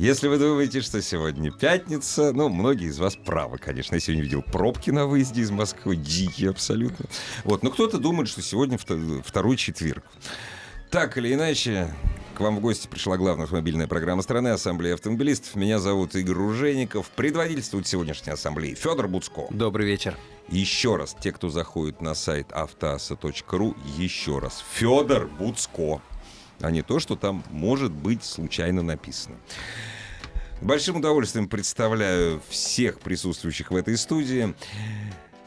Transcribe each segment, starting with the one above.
если вы думаете, что сегодня пятница, ну, многие из вас правы, конечно. Я сегодня видел пробки на выезде из Москвы, дикие абсолютно. Вот, но кто-то думает, что сегодня вто- второй четверг. Так или иначе, к вам в гости пришла главная автомобильная программа страны Ассамблея автомобилистов. Меня зовут Игорь Ружейников. Предводительствует сегодняшней ассамблеи Федор Буцко. Добрый вечер. Еще раз, те, кто заходит на сайт автоаса.ру, еще раз. Федор Буцко. А не то, что там может быть случайно написано. С Большим удовольствием представляю всех присутствующих в этой студии.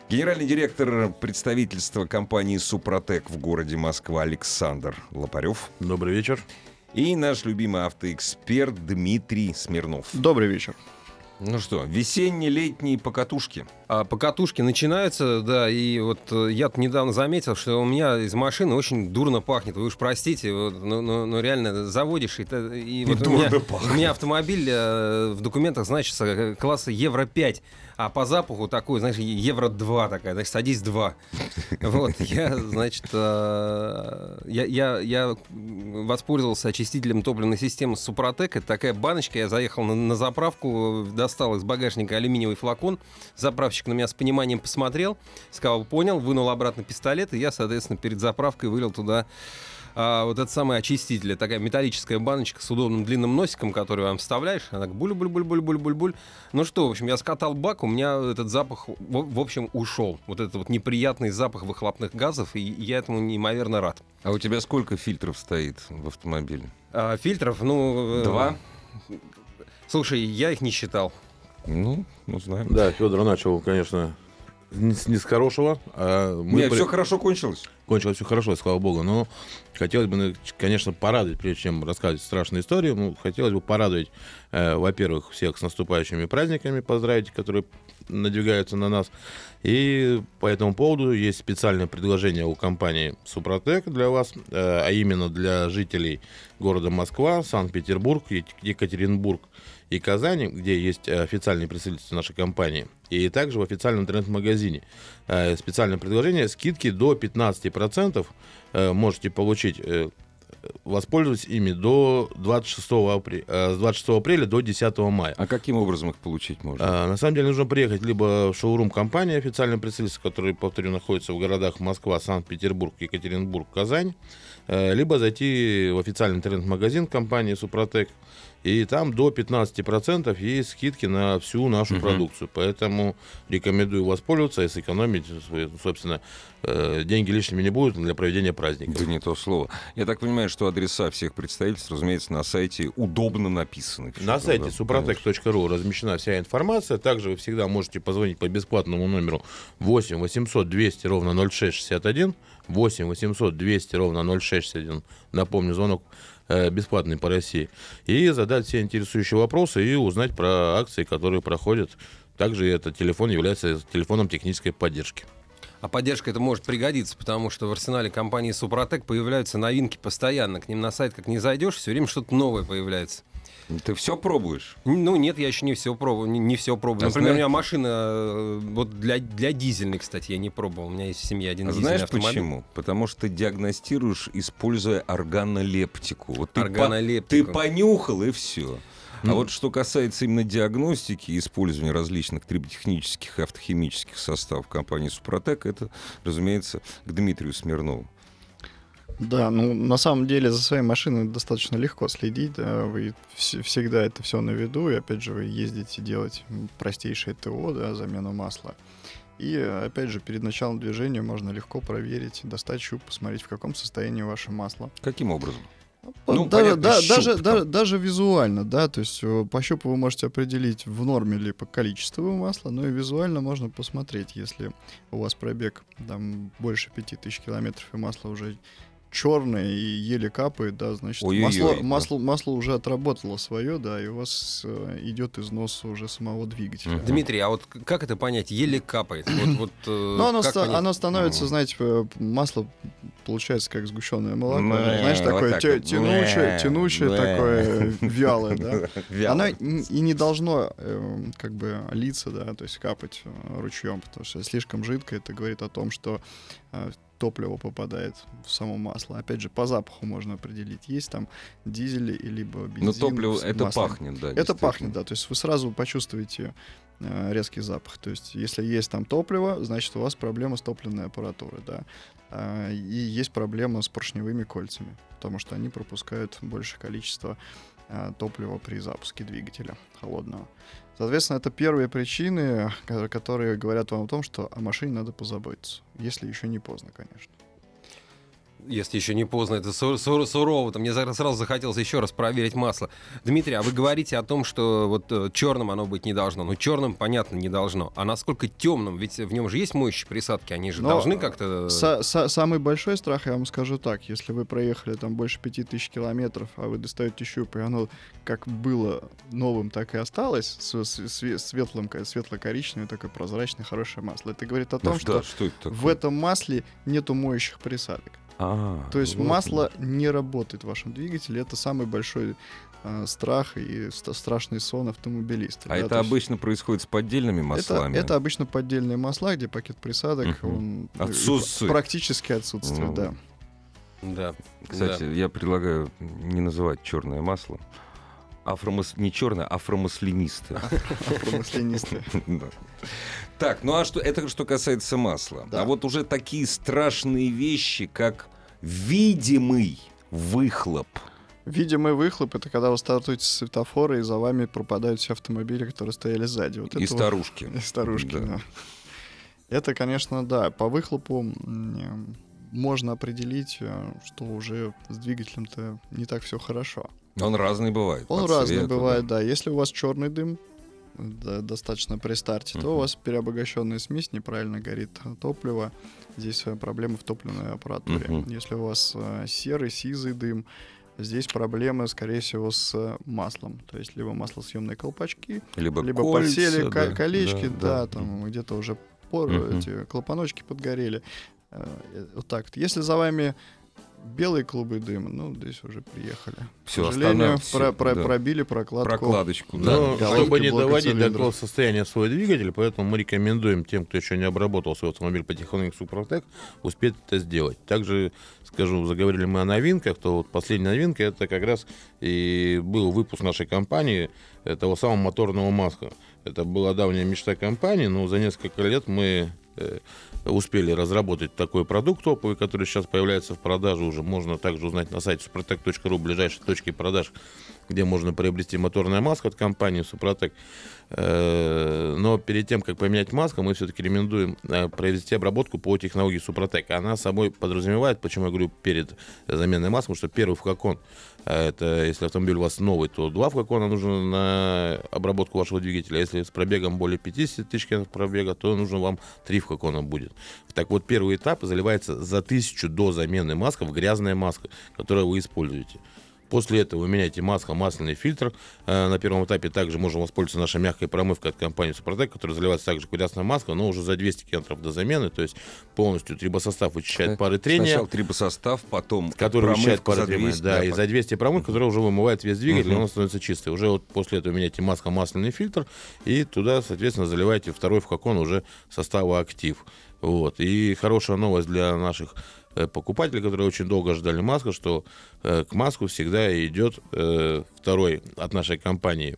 Генеральный директор представительства компании «Супротек» в городе Москва Александр Лопарев. Добрый вечер. И наш любимый автоэксперт Дмитрий Смирнов. Добрый вечер. Ну что, весенне-летние покатушки. А покатушки начинаются, да, и вот э, я недавно заметил, что у меня из машины очень дурно пахнет. Вы уж простите, вот, но, но- но реально заводишь, и, та- и вот у меня, пахнет. у меня автомобиль э, в документах значится э, класса Евро-5, а по запаху такой, знаешь, Евро-2 такая, значит, садись 2. Вот, я, значит, э, я, я, я воспользовался очистителем топливной системы Супротек. Это такая баночка, я заехал на, на заправку, достал из багажника алюминиевый флакон, заправщик на меня с пониманием посмотрел, сказал, понял, вынул обратно пистолет, и я, соответственно, перед заправкой вылил туда а, вот этот самый очиститель. Такая металлическая баночка с удобным длинным носиком, который вам вставляешь. Она так буль-буль-буль-буль-буль-буль. Ну что, в общем, я скатал бак, у меня этот запах, в, в общем, ушел. Вот этот вот неприятный запах выхлопных газов, и я этому неимоверно рад. А у тебя сколько фильтров стоит в автомобиле? А, фильтров, ну... э, Два? Слушай, я их не считал. Ну, ну знаем. Да, Федор начал, конечно, не с, не с хорошего. А мы Нет, при- все хорошо кончилось. Кончилось все хорошо, слава богу. Но хотелось бы, ну, конечно, порадовать, прежде чем рассказывать страшную историю, ну, хотелось бы порадовать, э, во-первых, всех с наступающими праздниками, поздравить, которые надвигаются на нас. И по этому поводу есть специальное предложение у компании Супротек для вас, э, а именно для жителей города Москва, Санкт-Петербург, Екатеринбург и Казани, где есть э, официальные представительства нашей компании, и также в официальном интернет-магазине. Э, Специальное предложение, скидки до 15% э, можете получить, воспользоваться ими до 26, апре- э, с 26 апреля до 10 мая. А каким образом их получить можно? А, на самом деле нужно приехать либо в шоурум компании официальное представительство, который, повторю, находится в городах Москва, Санкт-Петербург, Екатеринбург, Казань, либо зайти в официальный интернет-магазин компании Супротек, и там до 15% есть скидки на всю нашу продукцию. Поэтому рекомендую воспользоваться и сэкономить, собственно, э, деньги лишними не будут для проведения праздника. Да не то слово. Я так понимаю, что адреса всех представительств, разумеется, на сайте удобно написаны. На сайте да, suprotec.ru размещена вся информация. Также вы всегда можете позвонить по бесплатному номеру 8 800 200 ровно 0661. 8 800 200 ровно 0661. Напомню, звонок бесплатный по России. И задать все интересующие вопросы и узнать про акции, которые проходят. Также этот телефон является телефоном технической поддержки. А поддержка это может пригодиться, потому что в арсенале компании Супротек появляются новинки постоянно. К ним на сайт как не зайдешь, все время что-то новое появляется. Ты все пробуешь? Ну нет, я еще не все пробовал, не, не все пробовал. А Например, у знаешь- меня машина э, вот для для дизельной, кстати, я не пробовал. У меня есть в семье один А дизельный знаешь автомобиль. почему? Потому что ты диагностируешь, используя органолептику. Вот ты, по- Органолептику. ты понюхал и все. А вот что касается именно диагностики и использования различных триботехнических и автохимических составов компании Супротек, это, разумеется, к Дмитрию Смирнову. Да, ну на самом деле за своей машиной достаточно легко следить. да, Вы вс- всегда это все на виду. И опять же, вы ездите делать простейшее ТО, да, замену масла. И опять же, перед началом движения можно легко проверить, достать щуп, посмотреть, в каком состоянии ваше масло. Каким образом? Ну, даже, понятно, да- щуп даже, там. да- даже визуально, да, то есть э, по щупу вы можете определить в норме ли по количеству масла, но и визуально можно посмотреть, если у вас пробег там больше 5000 километров и масло уже черное и еле капает, да, значит, Ой-ой-ой, масло, да. масло, масло уже отработало свое, да, и у вас э, идет износ уже самого двигателя. Мгм. Дмитрий, а вот как это понять? Еле капает. Вот, вот, э, Ну, оно, ста- понять? оно становится, знаете, э, масло получается как сгущенное молоко. Знаешь, такое тянучее, тянучее такое, вялое, да. Оно и не должно э, как бы литься, да, то есть капать э, ручьем, потому что слишком жидкое, это говорит о том, что э, топливо попадает в само масло. Опять же, по запаху можно определить, есть там дизель и либо бензин. Но топливо, это пахнет, да. Это пахнет, да. То есть вы сразу почувствуете э, резкий запах. То есть если есть там топливо, значит у вас проблема с топливной аппаратурой, да. А, и есть проблема с поршневыми кольцами, потому что они пропускают большее количество э, топлива при запуске двигателя холодного. Соответственно, это первые причины, ко- которые говорят вам о том, что о машине надо позаботиться, если еще не поздно, конечно. Если еще не поздно, это сур- сур- сурово. Там мне сразу захотелось еще раз проверить масло. Дмитрий, а вы говорите о том, что вот э, черным оно быть не должно. Ну, черным, понятно, не должно. А насколько темным? Ведь в нем же есть моющие присадки, они же Но, должны э, как-то... Са- са- самый большой страх, я вам скажу так, если вы проехали там больше 5000 километров, а вы достаете щуп, и оно как было новым, так и осталось, с, с- све- светлым, светло-коричневое, такое прозрачное, хорошее масло. Это говорит о Ну том, что, что что это такое? в этом масле нету моющих присадок. А, То есть вот масло не работает в вашем двигателе. Это самый большой э, страх и ст- страшный сон автомобилиста. А да, это то есть обычно происходит с поддельными это, маслами? это обычно поддельные масла, где пакет присадок Мгм. он э, Отсутствует. практически отсутствует, Ну, да. Да. Кстати, я предлагаю не называть черное масло. Афромас... Не черное, а афромаслянистое. Да. Так, ну а что это что касается масла. Да. А вот уже такие страшные вещи, как видимый выхлоп. Видимый выхлоп это когда вы стартуете с светофора, и за вами пропадают все автомобили, которые стояли сзади. Вот И это вот- старушки. И старушки, Да. да. Это, конечно, да. По выхлопу можно определить, э, что уже с двигателем-то не так все хорошо. Он разный бывает. Он разный цвету, бывает, да. Если у вас черный дым да, достаточно при старте, то у вас переобогащенная смесь, неправильно горит топливо. Здесь э, проблемы в топливной аппаратуре. Если у вас э, серый, сизый дым, здесь проблемы, скорее всего, с маслом. То есть либо маслосъемные колпачки, Либо, либо кольца, подсели да, колечки, да, да. там где-то уже пор, эти клапаночки подгорели. Э, Вот так. Если за вами белые клубы дыма, ну, здесь уже приехали. Всё, К сожалению, про- про- да. пробили прокладку. Прокладочку, да. Но Да, чтобы не доводить до такого состояния свой двигатель, поэтому мы рекомендуем тем, кто еще не обработал свой автомобиль по технологии Супротек, успеть это сделать. Также, скажу, заговорили мы о новинках, то вот последняя новинка, это как раз и был выпуск нашей компании э, того самого моторного маска. Это была давняя мечта компании, но за несколько лет мы успели разработать такой продукт топовый, который сейчас появляется в продаже уже. Можно также узнать на сайте suprotec.ru ближайшие точки продаж, где можно приобрести моторная маска от компании Супротек. Э, Но перед тем, как поменять маску, мы все-таки рекомендуем э, провести обработку по технологии Супротек. Она собой подразумевает, почему я говорю перед заменой маски, потому что первый флакон, э, это если автомобиль у вас новый, то два флакона нужно на обработку вашего двигателя. Если с пробегом более 50 тысяч километров пробега, то нужно вам три флакона будет. Так вот, первый этап заливается за тысячу до замены маска в грязная маска, которую вы используете. После этого вы меняете масло, масляный фильтр. Э, На первом этапе также можно воспользоваться нашей мягкой промывкой от компании Супротек, которая заливается также грязная маска, но уже за 200 километров до замены, то есть полностью трибосостав вычищает пары трения. Сначала трибосостав, потом Который вычищает пары трения, 200, да, и за 200 промывка, которая уже вымывает весь двигатель, Мгм. он становится чистый. Уже вот после этого меняете масло, масляный фильтр, и туда, соответственно, заливаете второй флакон уже состава актив. Вот. И хорошая новость для наших э, покупателей, которые очень долго ждали маску, что э, к маску всегда идет э, второй от нашей компании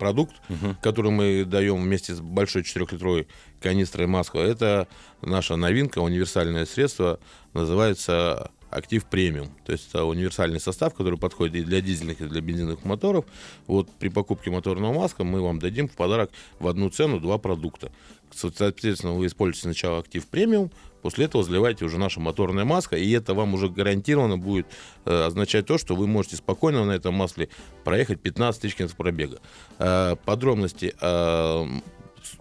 продукт, Мгм. который мы даем вместе с большой 4-литровой канистрой маску. Это наша новинка, универсальное средство, называется Актив премиум. То есть это универсальный состав, который подходит и для дизельных, и для бензиновых моторов. Вот при покупке моторного маска мы вам дадим в подарок в одну цену два продукта. Соответственно, вы используете сначала актив премиум, после этого заливаете уже наша моторная маска, и это вам уже гарантированно будет э, означать то, что вы можете спокойно на этом масле проехать 15 тысяч километров пробега. Э, подробности э,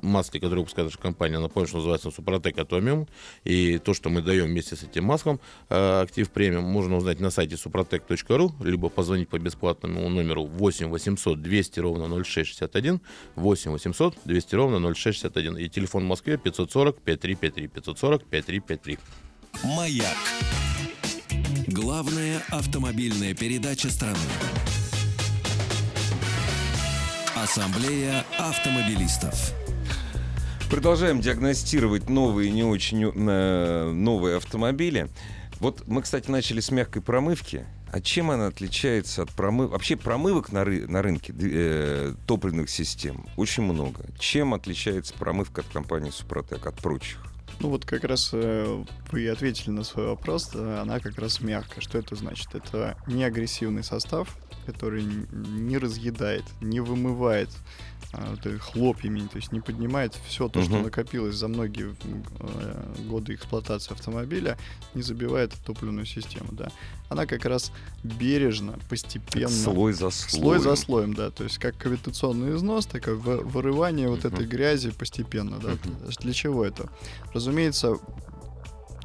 масле, которое выпускает наша компания, напомню, что называется Супротек Атомиум. И то, что мы даем вместе с этим маслом э, Актив Премиум, можно узнать на сайте suprotec.ru, либо позвонить по бесплатному номеру 8 800 200 ровно 0661, 8 800 200 ровно 0661. И телефон в Москве 540 5353, 540 5353. «Маяк». Главная автомобильная передача страны. Ассамблея автомобилистов. Продолжаем диагностировать новые не очень э, новые автомобили. Вот мы, кстати, начали с мягкой промывки. А чем она отличается от промывок? Вообще промывок на, ры... на рынке э, топливных систем очень много. Чем отличается промывка от компании Супротек от прочих? Ну вот как раз э, вы ответили на свой вопрос, да, она как раз мягкая. Что это значит? Это не агрессивный состав, который не разъедает, не вымывает а, вот, хлопьями, то есть не поднимает все то, uh-huh. что накопилось за многие э, годы эксплуатации автомобиля, не забивает топливную систему, да. Она как раз бережно, постепенно... Это слой за слоем. Слой за слоем, да, то есть как кавитационный износ, так и вырывание uh-huh. вот этой грязи постепенно, да. Uh-huh. Для чего это? Разумеется,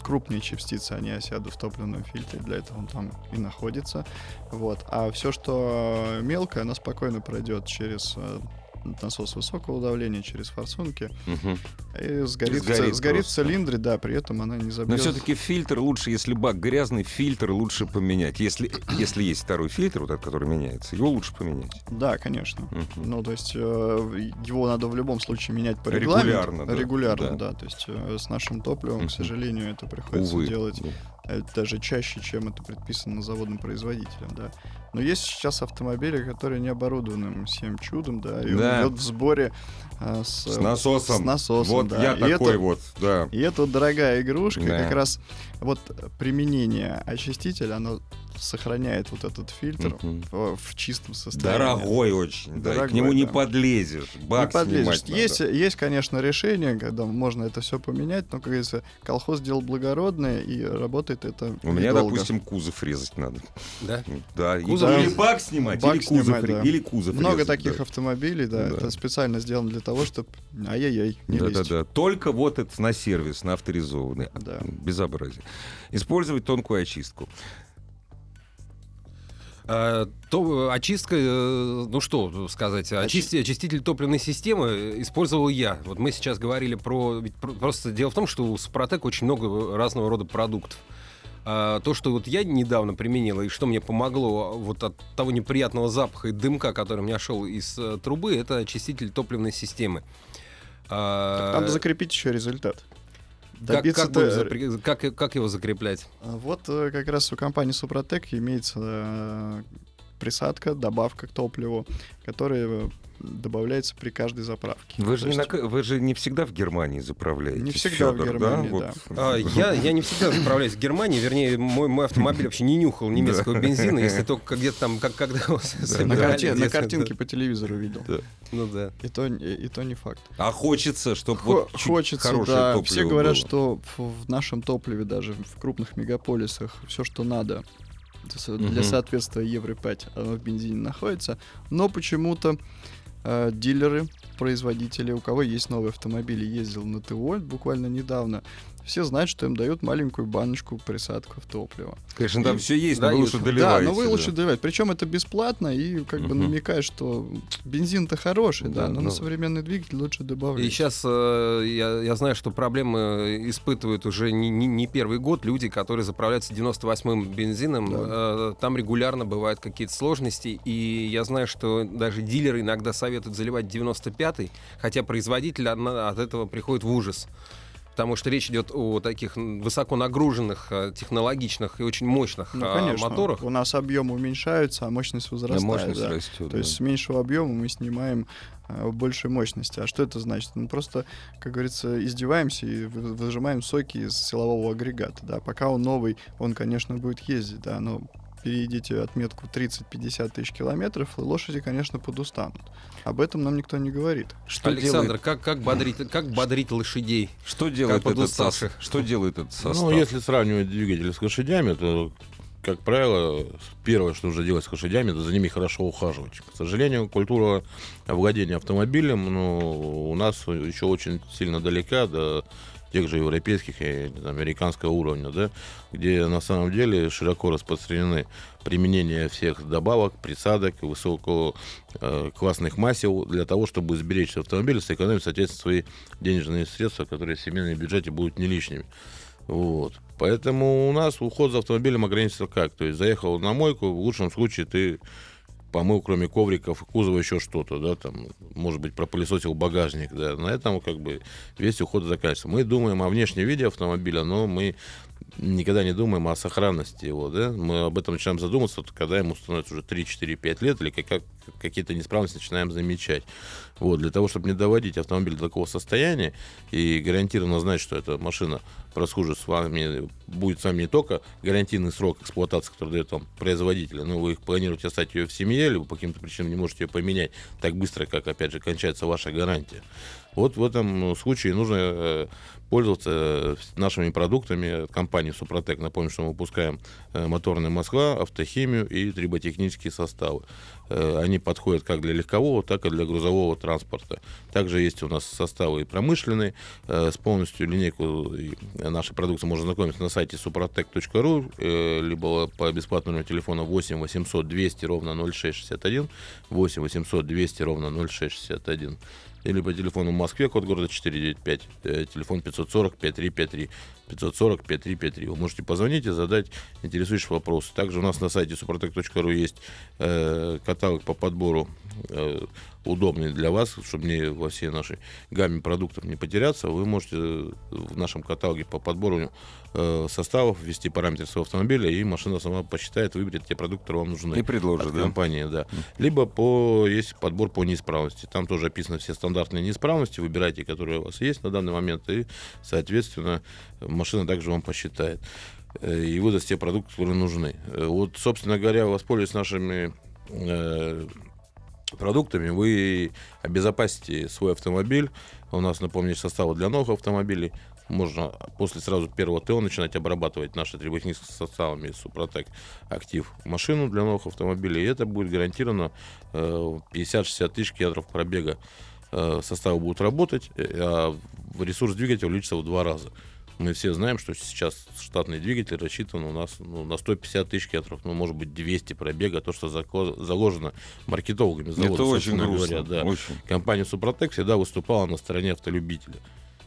крупные частицы, они осядут в топливном фильтре, для этого он там и находится. Вот. А все, что мелкое, оно спокойно пройдет через э, насос высокого давления через форсунки. Угу. И сгорит, сгорит, сгорит в цилиндре, да, при этом она не забьет. Но все-таки фильтр лучше, если бак грязный, фильтр лучше поменять. Если, если есть второй фильтр, вот этот, который меняется, его лучше поменять. Да, конечно. Угу. Ну, то есть э, его надо в любом случае менять по регламенту. Регулярно, да. Регулярно, да. да. То есть э, с нашим топливом, угу. к сожалению, это приходится Увы. делать да. Даже чаще, чем это предписано заводным производителем, да. Но есть сейчас автомобили, которые не оборудованы всем чудом, да, и да. он идет в сборе а, с, с насосом. С насосом, вот да. я и такой это, вот, да. И это вот дорогая игрушка, да. как раз вот применение очистителя, оно сохраняет вот этот фильтр uh-huh. в, в чистом состоянии. Дорогой очень, Дорогой, да, к нему да. не подлезешь, бак не подлезешь. Есть, есть, конечно, решение, когда можно это все поменять, но, как говорится, колхоз делал благородное, и работает это У меня, допустим, кузов резать надо. Да? Да. Кузов да. или бак снимать, бак или кузов, снимать, да. или кузов Много резать, таких да. автомобилей, да, да, это специально сделано для того, чтобы ай-яй-яй, не да, лезть. Да, да, Только вот это на сервис, на авторизованный. Да. Безобразие. Использовать тонкую очистку. А, то очистка, э, ну что сказать, очисти, очиститель топливной системы использовал я. Вот мы сейчас говорили про, просто дело в том, что у Супротек очень много разного рода продуктов. А, то, что вот я недавно применил и что мне помогло вот от того неприятного запаха и дымка, который у меня шел из э, трубы, это очиститель топливной системы. А, Надо закрепить еще результат. Добиться как, как, запри... как, как его закреплять? А, вот э, как раз у компании Супротек имеется э, присадка, добавка к топливу, которая добавляется при каждой заправке. Вы же, есть... не, на... вы же не всегда в Германии заправляете. Не всегда Фёдор, в Германии, да. да. Вот. А, я, я не всегда заправляюсь в Германии, вернее, мой, мой автомобиль вообще не нюхал немецкого бензина, если только где-то там, как, когда на, картинке по телевизору видел. Ну да. И то, и то не факт. А хочется, чтобы вот хочется, хорошее да. топливо Все говорят, было. что в нашем топливе, даже в крупных мегаполисах, все, что надо для соответствия Евро-5, оно в бензине находится. Но почему-то э, дилеры, производители, у кого есть новые автомобили, ездил на ТО буквально недавно, все знают, что им дают маленькую баночку присадку в топливо. Конечно, там и, все есть, да, но вы лучше доливаете. Да, но вы лучше доливаете. Причем это бесплатно и как угу. бы намекает, что бензин-то хороший, да, да но ну... на современный двигатель лучше добавлять. И сейчас э, я, я знаю, что проблемы испытывают уже не, не, не первый год люди, которые заправляются 98-м бензином. Да. Э, там регулярно бывают какие-то сложности, и я знаю, что даже дилеры иногда советуют заливать 95-й, хотя производитель от этого приходит в ужас потому что речь идет о таких высоко нагруженных, э, технологичных и очень мощных ну, конечно. моторах. У нас объем уменьшается, а мощность возрастает. Да, мощность да. растет. То есть с меньшего объема мы снимаем э, большей мощности. А что это значит? Мы просто, как говорится, издеваемся и выжимаем соки из силового агрегата. Да? Пока он новый, он, конечно, будет ездить, да, но перейдите отметку 30-50 тысяч километров, и лошади, конечно, подустанут. Об этом нам никто не говорит. Что Александр, делает... как, как, бодрить, как бодрить лошадей? Что делает, этот состав? что делает этот состав? Ну, если сравнивать двигатель с лошадями, то как правило, первое, что нужно делать с лошадями, это за ними хорошо ухаживать. К сожалению, культура владения автомобилем ну, у нас еще очень сильно далека до тех же европейских и американского уровня, да, где на самом деле широко распространены применение всех добавок, присадок, высокого э, классных масел для того, чтобы сберечь автомобиль, сэкономить, соответственно, свои денежные средства, которые в семейном бюджете будут не лишними. Вот. Поэтому у нас уход за автомобилем ограничится как? То есть заехал на мойку, в лучшем случае ты помыл, кроме ковриков и кузова, еще что-то, да, там, может быть, пропылесосил багажник, да, на этом как бы весь уход заканчивается. Мы думаем о внешнем виде автомобиля, но мы никогда не думаем о сохранности его, да, мы об этом начинаем задумываться, когда ему становится уже 3, 4, 5 лет, или как, какие-то неисправности начинаем замечать. Вот, для того, чтобы не доводить автомобиль до такого состояния и гарантированно знать, что эта машина прослужит с вами, будет с вами не только гарантийный срок эксплуатации, который дает вам производитель, но вы планируете оставить ее в семье, либо по каким-то причинам не можете ее поменять так быстро, как, опять же, кончается ваша гарантия. Вот в этом случае нужно э, пользоваться э, нашими продуктами компании Супротек. Напомню, что мы выпускаем э, моторные масла, автохимию и триботехнические составы. Они подходят как для легкового, так и для грузового транспорта. Также есть у нас составы и промышленные. С полностью линейку нашей продукции можно знакомиться на сайте suprotec.ru, либо по бесплатному телефону 8 800 200 ровно 0661, 8 800 200 ровно 0661 или по телефону в Москве, код города 495, э, телефон 540 5353. 540 5353. Вы можете позвонить и задать интересующий вопрос. Также у нас на сайте suprotec.ru есть э, каталог по подбору э, удобный для вас, чтобы не во всей нашей гамме продуктов не потеряться. Вы можете в нашем каталоге по подбору э, составов ввести параметры своего автомобиля, и машина сама посчитает, выберет те продукты, которые вам нужны. И предложит, от да? компании, да. Либо по, есть подбор по неисправности. Там тоже описаны все стандартные неисправности. Выбирайте, которые у вас есть на данный момент, и, соответственно, машина также вам посчитает э, и выдаст те продукты, которые нужны. Э, вот, собственно говоря, воспользуясь нашими э, продуктами, вы обезопасите свой автомобиль. У нас, напомню, составы для новых автомобилей. Можно после сразу первого ТО начинать обрабатывать наши триботехническими составами Супротек Актив машину для новых автомобилей. И это будет гарантированно 50-60 тысяч километров пробега составы будут работать, а ресурс двигателя увеличится в два раза. Мы все знаем, что сейчас штатный двигатель рассчитан у нас ну, на 150 тысяч километров, ну, может быть, 200 пробега, то, что заложено маркетологами завода. Это очень грустно. Говоря, да. очень. Компания Супротек всегда выступала на стороне автолюбителя.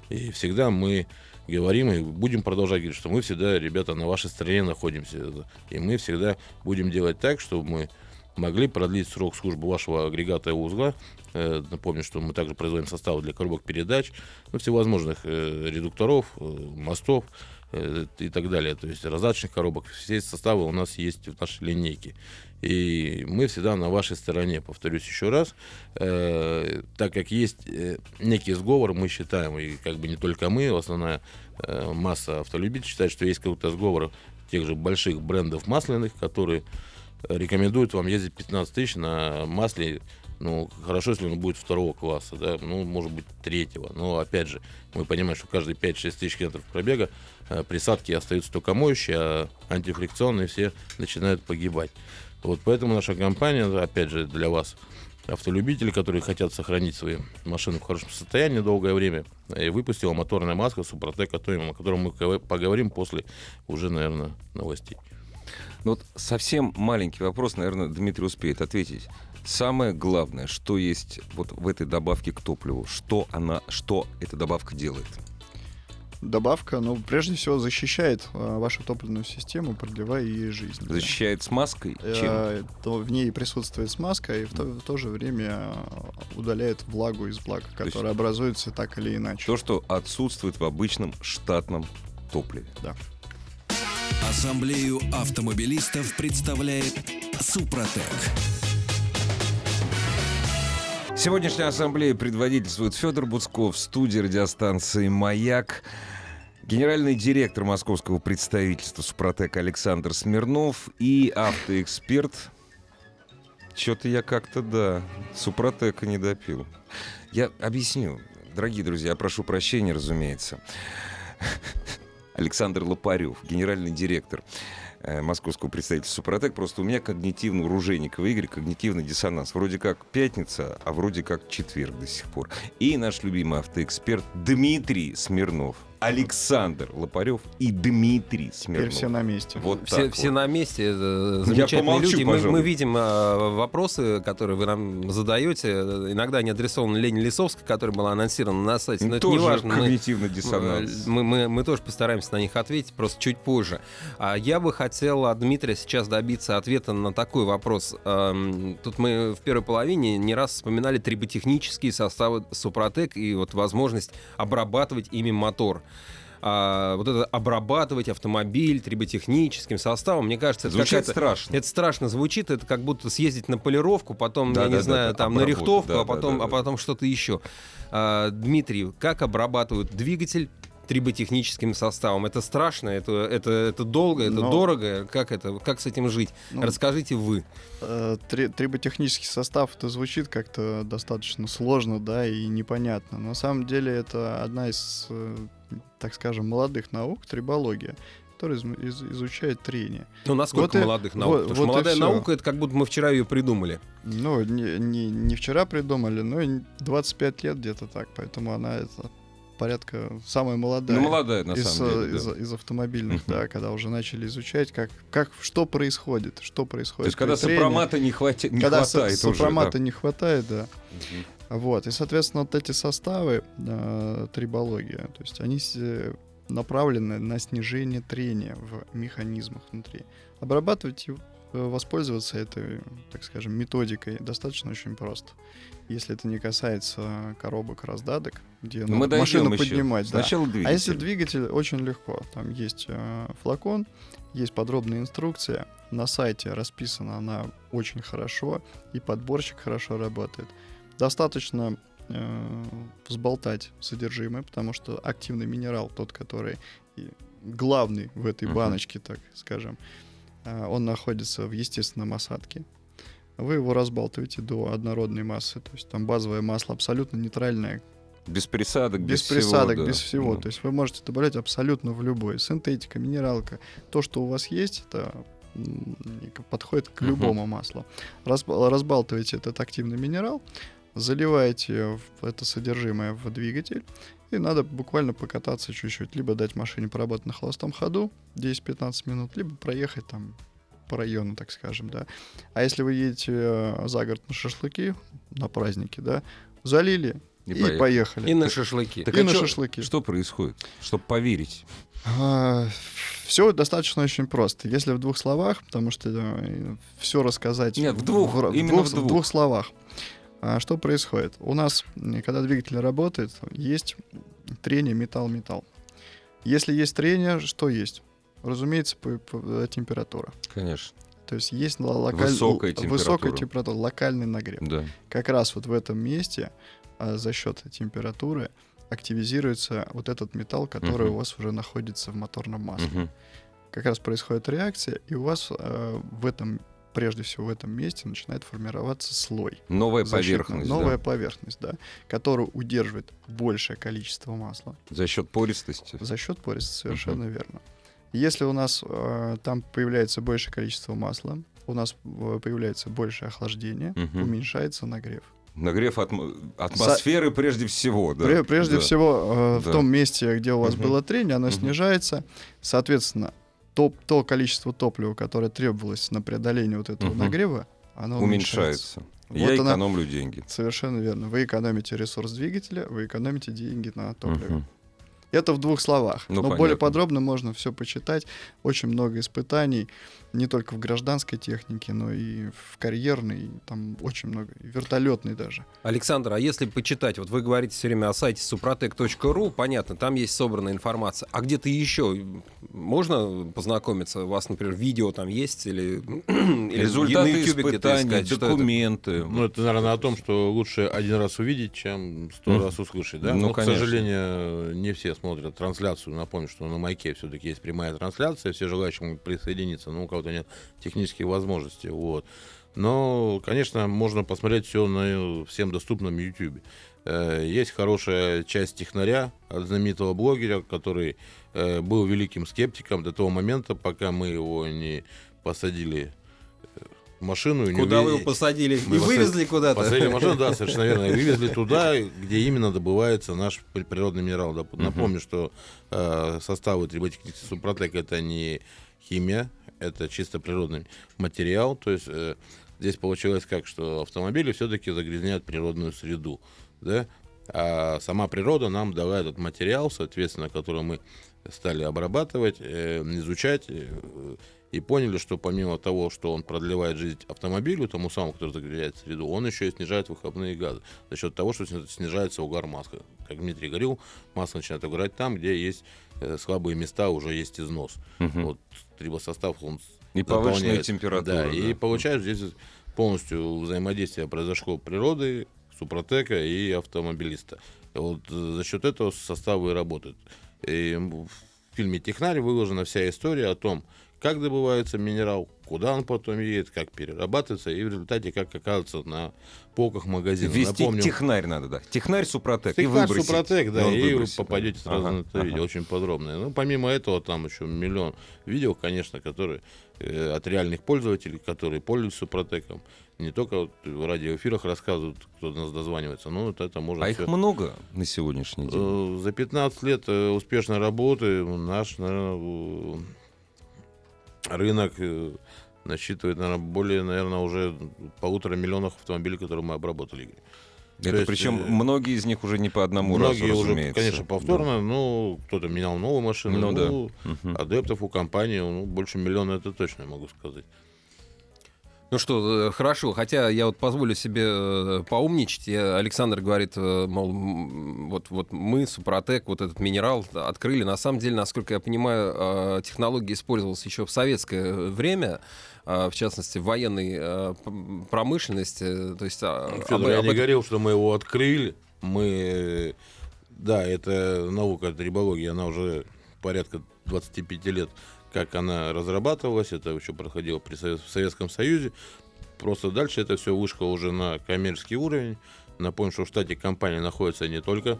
И всегда мы говорим и будем продолжать говорить, что мы всегда, ребята, на вашей стороне находимся. И мы всегда будем делать так, чтобы мы могли продлить срок службы вашего агрегата и узла. Э, напомню, что мы также производим составы для коробок передач, ну, всевозможных э, редукторов, э, мостов и так далее. То есть раздаточных коробок. Все составы у нас есть в нашей линейке. И мы всегда на вашей стороне, повторюсь еще раз, э, так как есть э, некий сговор, мы считаем, и как бы не только мы, основная э, масса автолюбителей считает, что есть какой-то сговор тех же больших брендов масляных, которые рекомендуют вам ездить 15 тысяч на масле ну, хорошо, если он будет второго класса, да, ну, может быть, третьего. Но, опять же, мы понимаем, что каждые 5-6 тысяч километров пробега э, присадки остаются только моющие, а антифрикционные все начинают погибать. Вот поэтому наша компания, опять же, для вас, автолюбители, которые хотят сохранить свои машины в хорошем состоянии долгое время, и выпустила моторная маска Супротек о котором мы поговорим после уже, наверное, новостей. Ну вот совсем маленький вопрос, наверное, Дмитрий успеет ответить. Самое главное, что есть вот в этой добавке к топливу, что она, что эта добавка делает? Добавка, ну, прежде всего, защищает э, вашу топливную систему, продлевая ей жизнь. Защищает да. смазкой? Э, Чем? то в ней присутствует смазка, и в то, в то же время удаляет влагу из блага, которая образуется так или иначе. То, что отсутствует в обычном штатном топливе. Да. Ассамблею автомобилистов представляет Супротек. Сегодняшняя ассамблея предводительствует Федор Буцков, студии радиостанции «Маяк». Генеральный директор московского представительства «Супротек» Александр Смирнов и автоэксперт. Что-то я как-то, да, «Супротека» не допил. Я объясню. Дорогие друзья, прошу прощения, разумеется. Александр Лопарев, генеральный директор э, московского представительства Супротек. Просто у меня когнитивно, у Игоря когнитивный диссонанс. Вроде как пятница, а вроде как четверг до сих пор. И наш любимый автоэксперт Дмитрий Смирнов. Александр Лопарев и Дмитрий Теперь Смирнов. все на месте. Вот Все, так все вот. на месте, э, замечательные помолчу, люди. Мы, пожалуй. мы видим э, вопросы, которые вы нам задаете. Иногда они адресованы Лене Лисовской, которая была анонсирована на сайте. Но это Тоже не важно. Мы, когнитивный диссонанс. мы, мы, мы тоже постараемся на них ответить, просто чуть позже. А я бы хотел от Дмитрия сейчас добиться ответа на такой вопрос. Эм, Тут мы в первой половине не раз вспоминали триботехнические составы Супротек и вот возможность обрабатывать ими мотор. А, вот это обрабатывать автомобиль триботехническим составом, мне кажется, это Звучит страшно. это страшно звучит, это как будто съездить на полировку, потом, Да, я да, не да, знаю, да, там на рихтовку, да, а потом, да, а да. потом что-то еще. А, Дмитрий, как обрабатывают двигатель триботехническим составом? Это страшно, это, это, это долго, это Но- дорого. Как это, как с этим жить? Ну, Расскажите вы. Э, три- Триботехнический состав это звучит как-то достаточно сложно, да, и непонятно. На самом деле это одна из, э, так скажем, молодых наук, трибология, которая из- из- изучает трение. Ну, насколько Вот и- молодых наук? вот- Потому вот и молодая наука, это как будто мы вчера ее придумали. Ну, не, не, не вчера придумали, но и 25 лет где-то так, поэтому она это порядка самая молодая. Ну, молодая, на из, самом деле. из, да. из автомобильных, Мгм. да, когда уже начали изучать, как, как, что происходит, что происходит. То есть, когда трении. сопромата не, хвати- не когда хватает уже. сопромата да. не хватает, да. Мгм. Вот, и, соответственно, вот эти составы э, трибология, то есть они э, направлены на снижение трения в механизмах внутри. Обрабатывать воспользоваться этой, так скажем, методикой достаточно очень просто. Если это не касается коробок раздаток, где Ну, надо машину еще. поднимать, да. Сначала двигатель. А если двигатель, очень легко. Там есть э, флакон, есть подробная инструкция. На сайте расписана она очень хорошо, и подборщик хорошо работает. Достаточно э, взболтать содержимое, потому что активный минерал, тот, который главный в этой Мгм. баночке, так скажем, э, он находится в естественном осадке. Вы его разбалтываете до однородной массы, то есть там базовое масло абсолютно нейтральное, Без присадок, без, без присадок, всего, да. без всего. Да. То есть вы можете добавлять абсолютно в любой. Синтетика, минералка. То, что у вас есть, это подходит к любому маслу. Разбал- разбалтываете этот активный минерал, заливаете это содержимое в двигатель, и надо буквально покататься чуть-чуть. Либо дать машине поработать на холостом ходу 10-15 минут, либо проехать там по району, так скажем, да. А если вы едете э, за город на шашлыки, на праздники, да, залили И и, поехали. поехали. И на шашлыки. Так И а на чё- шашлыки. Что происходит? Чтобы поверить. все достаточно очень просто. Если в двух словах, потому что все рассказать Нет, в двух, именно в двух. словах. А, что происходит? У нас, когда двигатель работает, есть трение металл-металл. Если есть трение, что есть? Разумеется, п- п- температура. Конечно. То есть есть локаль- Высокая температура. высокая температура, локальный нагрев. Да. Как раз вот в этом месте а, за счет температуры активизируется вот этот металл, который Мгм. у вас уже находится в моторном масле. Мгм. Как раз происходит реакция, и у вас э, в этом, прежде всего в этом месте, начинает формироваться слой. Новая защитный, поверхность. Новая да. поверхность, да, которая удерживает большее количество масла За счет пористости. за счет пористости, совершенно верно. Если у нас э, там появляется большее количество масла, у нас э, появляется большее охлаждение, Мгм. уменьшается нагрев. Нагрев атмо- атмосферы прежде всего. Да. Пре- Прежде Да. всего, э, Да. в том месте, где у вас Мгм. было трение, оно Мгм. снижается. Соответственно, то, то количество топлива, которое требовалось на преодоление вот этого Мгм. нагрева, оно уменьшается. уменьшается. Вот Я она- экономлю деньги. Совершенно верно. Вы экономите ресурс двигателя, вы экономите деньги на топливе. Мгм. Это в двух словах. Ну, Но понятно. более подробно можно все почитать. Очень много испытаний, не только в гражданской технике, но и в карьерной, там очень много, и вертолетной даже. Александр, а если почитать, вот вы говорите все время о сайте suprotec.ru, понятно, там есть собранная информация. А где-то еще можно познакомиться? У вас, например, видео там есть или, или Результаты на YouTube испытаний, искать? Что это? документы. Ну, это, наверное, о том, что лучше один раз увидеть, чем сто Мгм. раз услышать, да? Ну, Но, к конечно. сожалению, не все смотрят трансляцию. Напомню, что на Майке все-таки есть прямая трансляция, все желающие могут присоединиться, но у кого-то нет технических возможностей, вот. Но, конечно, можно посмотреть все на всем доступном YouTube. Э, Есть хорошая часть технаря от знаменитого блогера, который э, был великим скептиком до того момента, пока мы его не посадили э, машину. и не Куда вы его посадили? Мы И вывезли куда-то? Посадили машину, да, совершенно верно. И вывезли туда, где именно добывается наш при- природный минерал. Напомню, что э, составы триботехники Супротек это не химия, это чисто природный материал. То есть э, здесь получилось как, что автомобили все-таки загрязняют природную среду. Да? А сама природа нам дала этот материал, соответственно, который мы стали обрабатывать, э, изучать э, и поняли, что помимо того, что он продлевает жизнь автомобилю, тому самому, который загрязняет среду, он еще и снижает выхлопные газы за счет того, что сни- снижается угар масла. Как Дмитрий говорил, масло начинает угорать там, где есть э, слабые места, уже есть износ. Вот трибосостав, он И повышенная температура, Да, и да. получаешь здесь полностью взаимодействие произошло природы, супротека и автомобилиста. И Вот э, за счет этого составы и работают. И в фильме «Технарь» выложена вся история о том, как добывается минерал, куда он потом едет, как перерабатывается, и в результате как оказывается на полках магазина. Ввести Напомню, технарь надо, да. Технарь Супротек. и Технарь выбросить. Супротек, да, он и вы попадете сразу Ага, на это видео, ага. очень подробное. Ну, помимо этого, там еще миллион видео, конечно, которые э, от реальных пользователей, которые пользуются Супротеком. Не только вот в радиоэфирах рассказывают, кто до нас дозванивается, но вот это можно А их всё- много на сегодняшний день? Э, За 15 лет э, успешной работы наш наверное, рынок э, насчитывает, наверное, более, наверное, уже полутора миллионов автомобилей, которые мы обработали. Игорь. то Это есть, причем э, многие из них уже не по одному Многие разу, уже, разумеется. конечно, повторно, но кто-то менял новую машину. Ну да. ну, Мгм. Адептов у компании ну, больше миллиона, это точно я могу сказать. Ну что, э, хорошо, хотя я вот позволю себе э, поумничать. Я- Александр говорит, э, мол, вот, вот мы, Супротек, вот этот минерал открыли. На самом деле, насколько я понимаю, э, технология использовалась еще в советское время, э, в частности, в военной промышленности. То есть, а, Федор, об- я об не этом- говорил, что мы его открыли. Мы, да, это наука, это рибология, она уже порядка 25 лет, как она разрабатывалась, это еще проходило при Совет- в Советском Союзе. Просто дальше это все вышло уже на коммерческий уровень. Напомню, что в штате компании находятся не только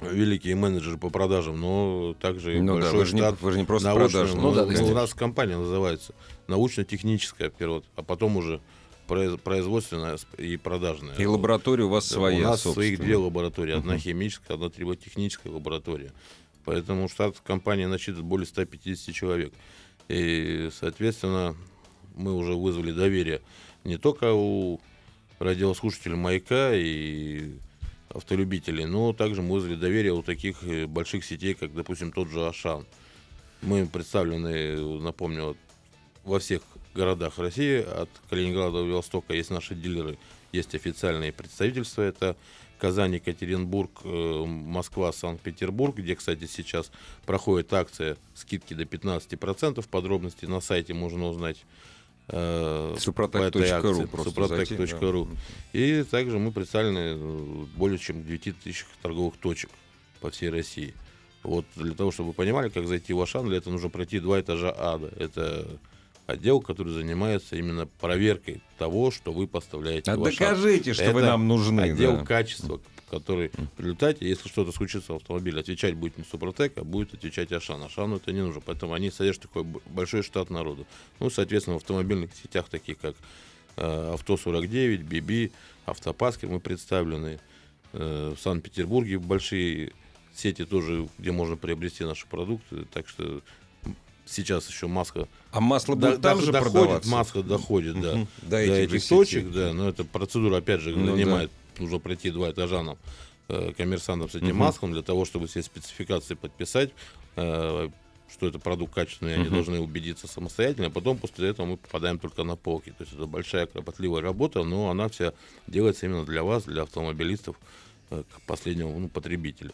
великие менеджеры по продажам, но также Ну да, большой вы же не, штат вы же не просто научно- продажный. Ну да, ну, у нас компания называется научно-техническая, первое, а потом уже произ- производственная и продажная. И лаборатория у вас Да, своя, У нас своих две лаборатории. Одна химическая, одна триботехническая лаборатория. Поэтому штат компании насчитывает более 150 человек. И, соответственно, мы уже вызвали доверие не только у радиослушателей «Маяка» и автолюбителей, но также мы вызвали доверие у таких э, больших сетей, как, допустим, тот же «Ашан». Мы представлены, напомню, во всех городах России, от Калининграда до Владивостока есть наши дилеры, есть официальные представительства, это Казань, Екатеринбург, э, Москва, Санкт-Петербург, где, кстати, сейчас проходит акция скидки до 15%, подробности на сайте можно узнать. э, Супротек.ру просто Супротек.ру. И также мы представлены э, более чем в 9 тысячах торговых точек по всей России. Вот для того, чтобы вы понимали, как зайти в Ашан, для этого нужно пройти два этажа ада. Это отдел, который занимается именно проверкой того, что вы поставляете А докажите, что вы Это нам нужны. Отдел да. качества, который в результате, если что-то случится в автомобиле, отвечать будет не Супротек, а будет отвечать Ашан. Ашану это не нужно, поэтому они содержат такой большой штат народу. Ну, соответственно, в автомобильных сетях, таких как э, Авто-49, BB, Автопаскер мы представлены. Э, в Санкт-Петербурге большие сети тоже, где можно приобрести наши продукты. Так что сейчас еще маска А масло будет там до- же доходит, продаваться? маска доходит, да. Мгм. До До этих этих, точек, да, но эта процедура, опять же, Ну занимает, нужно пройти два этажа нам, э, коммерсантам с этим Мгм. маслом, для того, чтобы все спецификации подписать, э, что это продукт качественный, они Мгм. должны убедиться самостоятельно, а потом после этого мы попадаем только на полки. То есть это большая кропотливая работа, но она вся делается именно для вас, для автомобилистов, э, к последнему ну, потребителю.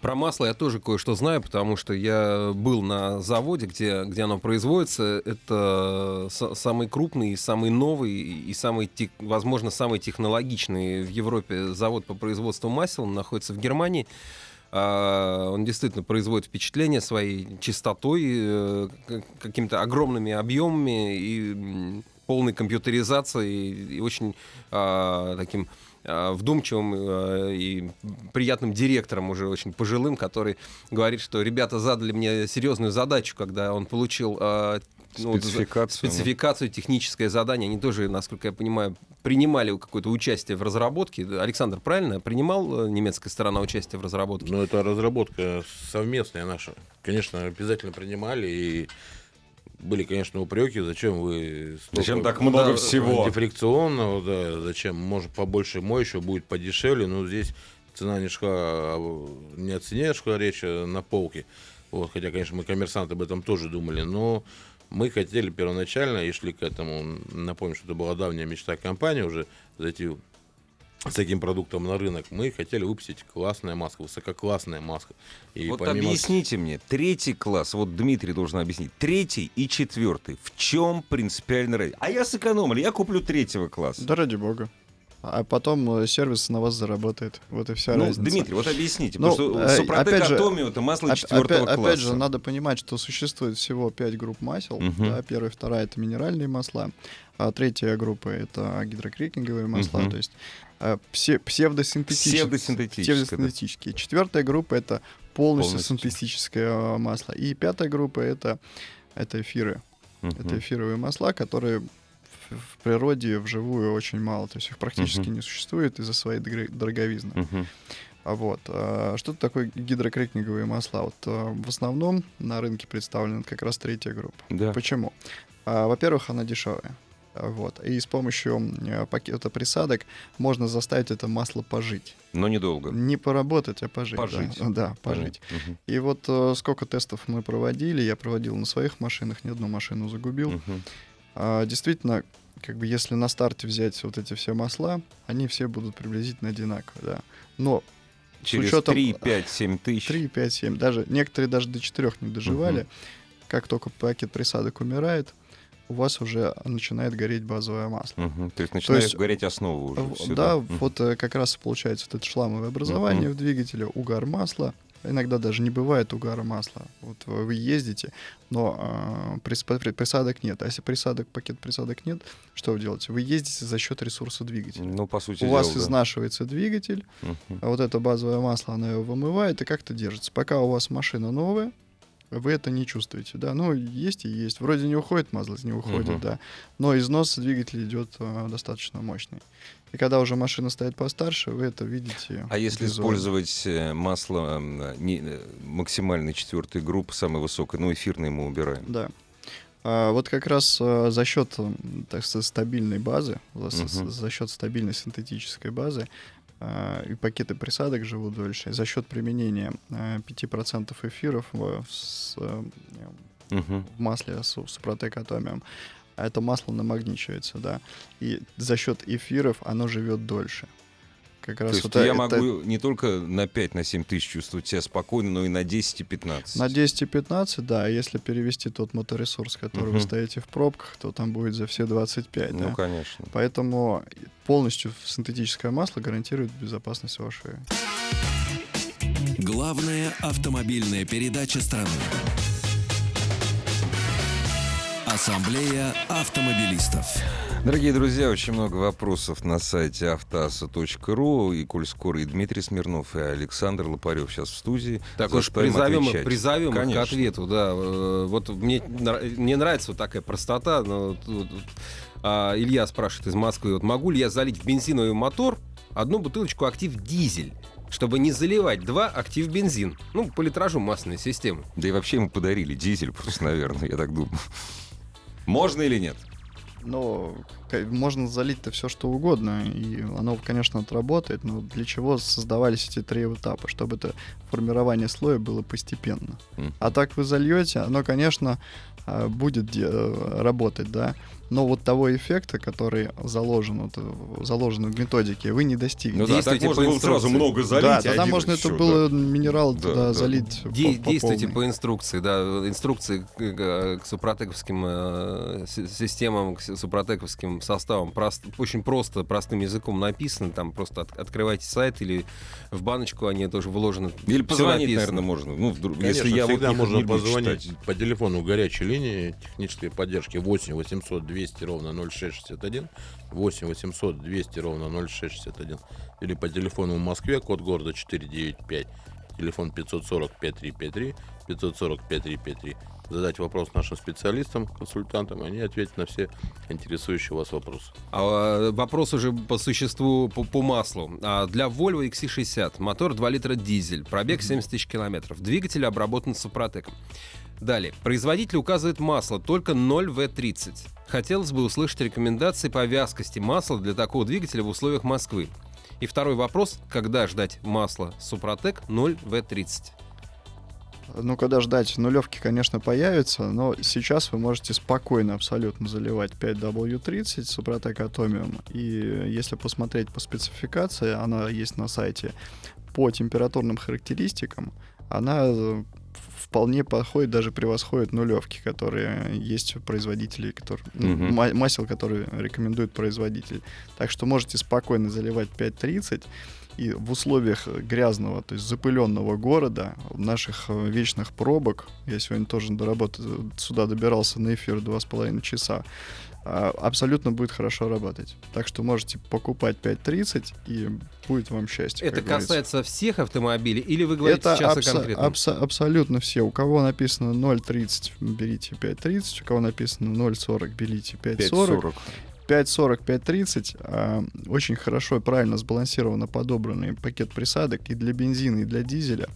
Про масло я тоже кое-что знаю, потому что я был на заводе, где, где оно производится. Это самый крупный, самый новый и самый, возможно, самый технологичный в Европе завод по производству масел. Он находится в Германии. А, Он действительно производит впечатление своей чистотой, э, какими-то огромными объемами и полной компьютеризацией и очень а, таким вдумчивым э, и приятным директором, уже очень пожилым, который говорит, что ребята задали мне серьезную задачу, когда он получил э, ну, вот Спецификацию, ну. спецификацию, техническое задание. Они тоже, насколько я понимаю, принимали какое-то участие в разработке. Александр, правильно? Принимал э, немецкая сторона участие в разработке? Ну, это разработка совместная наша. Конечно, обязательно принимали и были, конечно, упреки, зачем вы... Зачем так много да, всего? Дифрикционного, да, зачем, может, побольше моющего будет подешевле, но здесь цена не шла, а не о цене шла речь а на полке. Вот, хотя, конечно, мы коммерсанты об этом тоже думали, но мы хотели первоначально и шли к этому. Напомню, что это была давняя мечта компании уже зайти с таким продуктом на рынок. Мы хотели выпустить классная маска, высококлассная маска. И Вот помимо- объясните мне, третий класс, вот Дмитрий должен объяснить, третий и четвертый, в чем принципиальная разница? А я сэкономлю, я куплю третьего класса. Да ради бога. А потом э, сервис на вас заработает. Вот и вся ну, разница. Дмитрий, вот объясните, Ну, потому что э, Супротек опять же, Атомио это масло четвертого опять, класса. опять же, надо понимать, что существует всего пять групп масел. Мгм. Да, первая, вторая это минеральные масла, а третья группа это гидрокрекинговые масла, Мгм. то есть э, псе- псевдосинтетические. Псевдосинтетическое, да. псевдосинтетические. Четвертая группа это полностью, Полностью. синтетическое э, масло. И пятая группа это, это эфиры. Мгм. Это эфировые масла, которые в, природе вживую очень мало. То есть их практически Мгм. не существует из-за своей дорого- дороговизны. Мгм. А вот а, что такое гидрокрекинговые масла? Вот а, в основном на рынке представлена как раз третья группа. Да. Почему? А, во-первых, она дешевая. Вот. И с помощью м, пакета присадок можно заставить это масло пожить. Но недолго. Не поработать, а пожить. да. Пожить. Да, пожить. Мгм. И вот э, сколько тестов мы проводили, я проводил на своих машинах, ни одну машину загубил. Мгм. А, действительно, как бы если на старте взять вот эти все масла, они все будут приблизительно одинаковые, да. Но Через учетом- 3, 5, 7 тысяч. 3, 5, 7, даже некоторые даже до 4 не доживали. Мгм. Как только пакет присадок умирает, у вас уже начинает гореть базовое масло. Мгм. То есть начинает есть, гореть основа уже. В- всё, да, Мгм. вот э, как раз получается вот это шламовое образование Мгм. в двигателе, угар масла. Иногда даже не бывает угара масла. Вот вы ездите, но а, прис- при- присадок нет. А если присадок, пакет присадок нет, что вы делаете? Вы ездите за счет ресурса двигателя. Ну, по сути У дела, вас да. изнашивается двигатель, Мгм. а вот это базовое масло, оно его вымывает и как-то держится. Пока у вас машина новая, вы это не чувствуете, да. Ну, есть и есть. Вроде не уходит масло, не уходит, Мгм. да. Но износ двигателя идет э, достаточно мощный. И когда уже машина стоит постарше, вы это видите. А если визуально. использовать э, масло не, э, максимальной четвертой группы, самой высокой, ну, эфирное мы убираем. Да. А, вот как раз э, за счет, так сказать, стабильной базы, за, с- Мгм. за счет стабильной синтетической базы, а, и пакеты присадок живут дольше. За счет применения а, 5% эфиров в, с, Мгм. в масле с Супротек Атомиум, а это масло намагничивается, да. И за счет эфиров оно живет дольше. Как То раз есть вот я это- могу не только на 5, на 7 тысяч чувствовать себя спокойно, но и на 10 и 15. На 10 и 15, да, а если перевести тот моторесурс, который вы Мгм. стоите в пробках, то там будет за все 25, Ну, да. конечно. Поэтому полностью синтетическое масло гарантирует безопасность вашей. Главная автомобильная передача страны. Ассамблея автомобилистов. Дорогие друзья, очень много вопросов на сайте автоаса.ру. И коль скоро и Дмитрий Смирнов, и Александр Лопарев сейчас в студии. Так уж призовем, их, отвечать? призовем их к Конечно. ответу, да. Э, Вот мне, мне нравится вот такая простота. но тут, а, Илья спрашивает из Москвы, вот могу ли я залить в бензиновый мотор одну бутылочку актив дизель, чтобы не заливать два актив бензин? Ну, по литражу масляной системы. Да и вообще ему подарили дизель просто, наверное, я так думаю. Можно или нет? К- можно залить-то все что угодно, и оно, конечно, отработает, но для чего создавались эти три этапа? Чтобы это формирование слоя было постепенно. Мгм. А так вы зальете, оно, конечно, а, будет де- работать, да, но вот того эффекта, который заложен, вот, э, заложен в методике, вы не достигнете. Ну да, так Действуйте можно по было сразу много залить. да, тогда один можно и это было да. минерал Да, туда да. залить Де- по- по действуйте полной. по инструкции, да, инструкции к, к- к супротековским э, си- системам, к супротековским составам прост- очень просто, простым языком написано, там просто от- открывайте сайт или в баночку они тоже вложены. Или позвонить, написано. наверное, можно. Ну, вдруг, Конечно, если я вот всегда их можно позвонить читать. по телефону горячей линии технической поддержки 8 800 200 ровно 0661, 8 800 200 ровно 0661, или по телефону в Москве, код города 495, телефон 540 5353, 540 5353. Задать вопрос нашим специалистам, консультантам, они ответят на все интересующие вас вопросы. А, э, вопрос уже по существу по, по маслу. А, для Volvo XC60 мотор 2 литра дизель, пробег 70 тысяч километров, двигатель обработан супротеком. Далее. Производитель указывает масло только 0В30. Хотелось бы услышать рекомендации по вязкости масла для такого двигателя в условиях Москвы. И второй вопрос. Когда ждать масло Супротек 0В30? Ну, когда ждать, нулевки, конечно, появятся, но сейчас вы можете спокойно абсолютно заливать 5W30 Супротек Atomium. И если посмотреть по спецификации, она есть на сайте, по температурным характеристикам, она вполне подходит, даже превосходит нулевки, которые есть у производителей, которые, ну, Мгм. ма- масел, которые рекомендует производитель. Так что можете спокойно заливать 5.30 и в условиях грязного, то есть запыленного города, наших э, вечных пробок, я сегодня тоже до работы э, сюда добирался на эфир два с половиной часа, а, абсолютно будет хорошо работать. Так что можете покупать 5.30 и будет вам счастье. Это как говорится. касается всех автомобилей или вы говорите Это сейчас абсо- о конкретном? абсо- абсолютно все. У кого написано 0.30, берите 5.30. У кого написано 0.40, берите 5.40. 5.40. 5.40, 5.30. а, очень хорошо и правильно сбалансированно подобранный пакет присадок и для бензина, и для дизеля.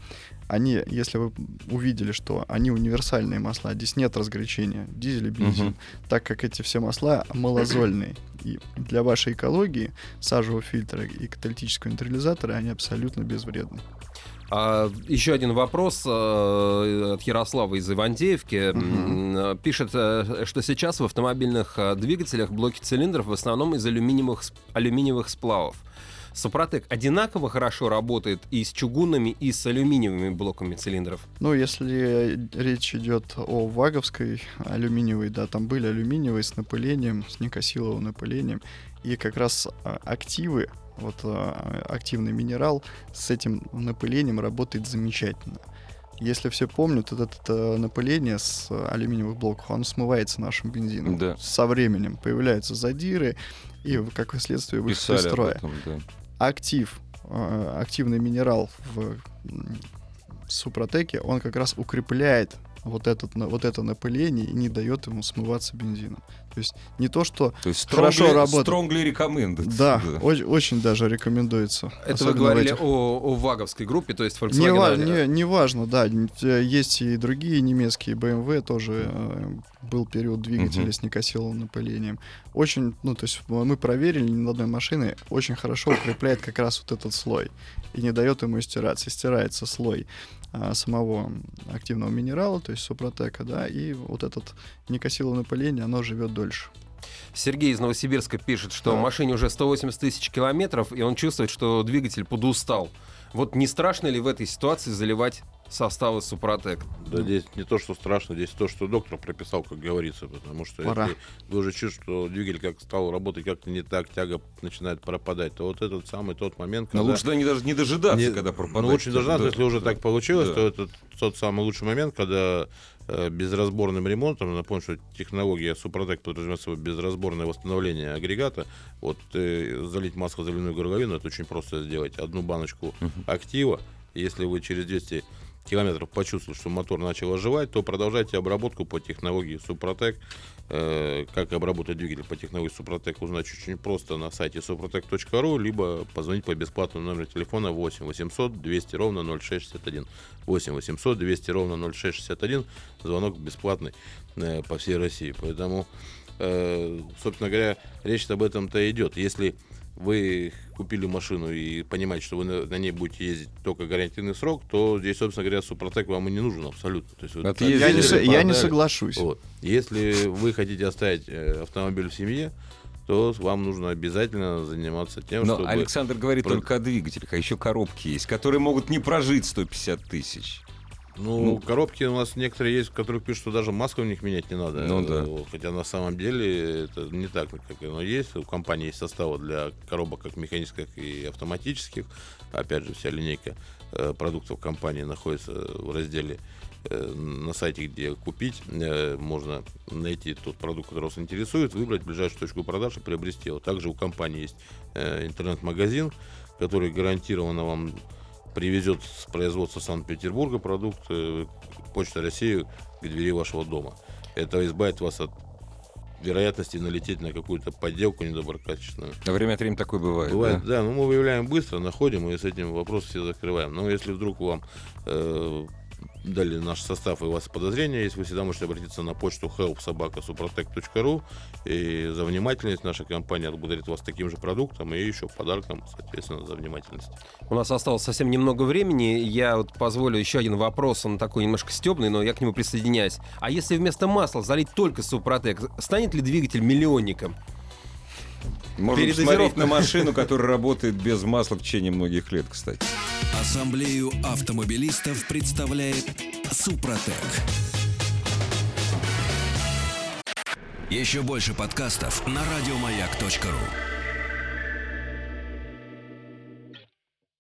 Они, если вы увидели, что они универсальные масла, здесь нет разгорячения, дизель и бензин, Мгм. так как эти все масла малозольные. И для вашей экологии сажевого фильтра и каталитического нейтрализатора они абсолютно безвредны. А, еще один вопрос э, от Ярослава из Ивантеевки. Э, Пишет, э, что сейчас в автомобильных э, двигателях блоки цилиндров в основном из алюминиевых, алюминиевых сплавов. Супротек одинаково хорошо работает и с чугунными, и с алюминиевыми блоками цилиндров. Ну, если речь идет о ваговской алюминиевой, да, там были алюминиевые с напылением, с никосиловым напылением, и как раз а, активы, вот а, активный минерал с этим напылением работает замечательно. Если все помнят, вот это, э, напыление с алюминиевых блоков, оно смывается нашим бензином. Да. Со временем появляются задиры, и, как следствие, выход из строя этом, да. актив, э, активный минерал в Супротеке, он как раз укрепляет вот, этот, вот это напыление и не дает ему смываться бензином. То есть не то, что... То есть Хорошо strongly- работает. strongly recommended. Да, оч- очень даже рекомендуется. Это вы говорили этих- о, о ваговской группе, то есть Не, Volkswagen. ва- а- не, не важно, да. Есть и другие немецкие BMW, тоже э, был период двигателя Мгм. с некосиловым напылением. Очень, ну, то есть мы проверили ни на одной машины, очень хорошо укрепляет как раз вот этот слой и не дает ему стираться. Стирается слой а, самого активного минерала, то есть супротека, да, и вот этот некосиловое напыление, оно живет дольше. Сергей из Новосибирска пишет, что Так. машине уже 180 тысяч километров, и он чувствует, что двигатель подустал. Вот не страшно ли в этой ситуации заливать составы Супротек? Да здесь не то, что страшно, здесь то, что доктор прописал, как говорится, потому что Пора. если вы уже чувствуете, что двигатель как стал работать как-то не так, тяга начинает пропадать, то вот этот самый тот момент, Но когда... лучше да, не, даже не дожидаться, Не- когда пропадает. Ну, лучше не дождаться, Да, если уже да. так получилось, Да. то это тот самый лучший момент, когда э, безразборным ремонтом, напомню, что технология Супротек подразумевает собой безразборное восстановление агрегата, вот э, залить масло заливную горловину, это очень просто сделать. Одну баночку актива, и если вы через 200 километров почувствовали, что мотор начал оживать, то продолжайте обработку по технологии Супротек. Э, как обработать двигатель по технологии Супротек, узнать очень просто на сайте suprotec.ru, либо позвонить по бесплатному номеру телефона 8 800 200 ровно 0661. 8 800 200 ровно 0661. Звонок бесплатный э, по всей России. Поэтому, э, собственно говоря, речь об этом-то идет. Если вы купили машину и понимаете, что вы на, на ней будете ездить только гарантийный срок, то здесь, собственно говоря, Супротек вам и не нужен абсолютно. То есть, вот ездили, Я не, со- я не продали. соглашусь. Вот. Если вы хотите оставить э, автомобиль в семье, то вам нужно обязательно заниматься тем, Но чтобы... Александр говорит про- только о двигателях, а еще коробки есть, которые могут не прожить 150 тысяч. Ну, Ну. коробки у нас некоторые есть, в которых пишут, что даже маску в них менять не надо. Ну да. Хотя на самом деле это не так, как оно есть. У компании есть составы для коробок как механических и автоматических. Опять же, вся линейка э, продуктов компании находится в разделе э, на сайте, где купить. Э, Можно найти тот продукт, который вас интересует, выбрать ближайшую точку продаж и приобрести его. Также у компании есть интернет-магазин, который гарантированно вам привезет с производства Санкт-Петербурга продукт э, Почта России к двери вашего дома. Это избавит вас от вероятности налететь на какую-то подделку недоброкачественную. Время от времени такое бывает. Бывает, да? да, но мы выявляем быстро, находим и с этим вопрос все закрываем. Но если вдруг вам э, дали наш состав и у вас подозрения есть, вы всегда можете обратиться на почту helpsobaka.suprotec.ru и за внимательность наша компания отблагодарит вас таким же продуктом и еще подарком, соответственно, за внимательность. У нас осталось совсем немного времени. Я вот позволю еще один вопрос. Он такой немножко стебный, но я к нему присоединяюсь. А если вместо масла залить только Супротек, станет ли двигатель миллионником? Можно посмотреть на машину, которая работает без масла в течение многих лет, кстати. Ассамблею автомобилистов представляет Супротек. Еще больше подкастов на радиомаяк.ру.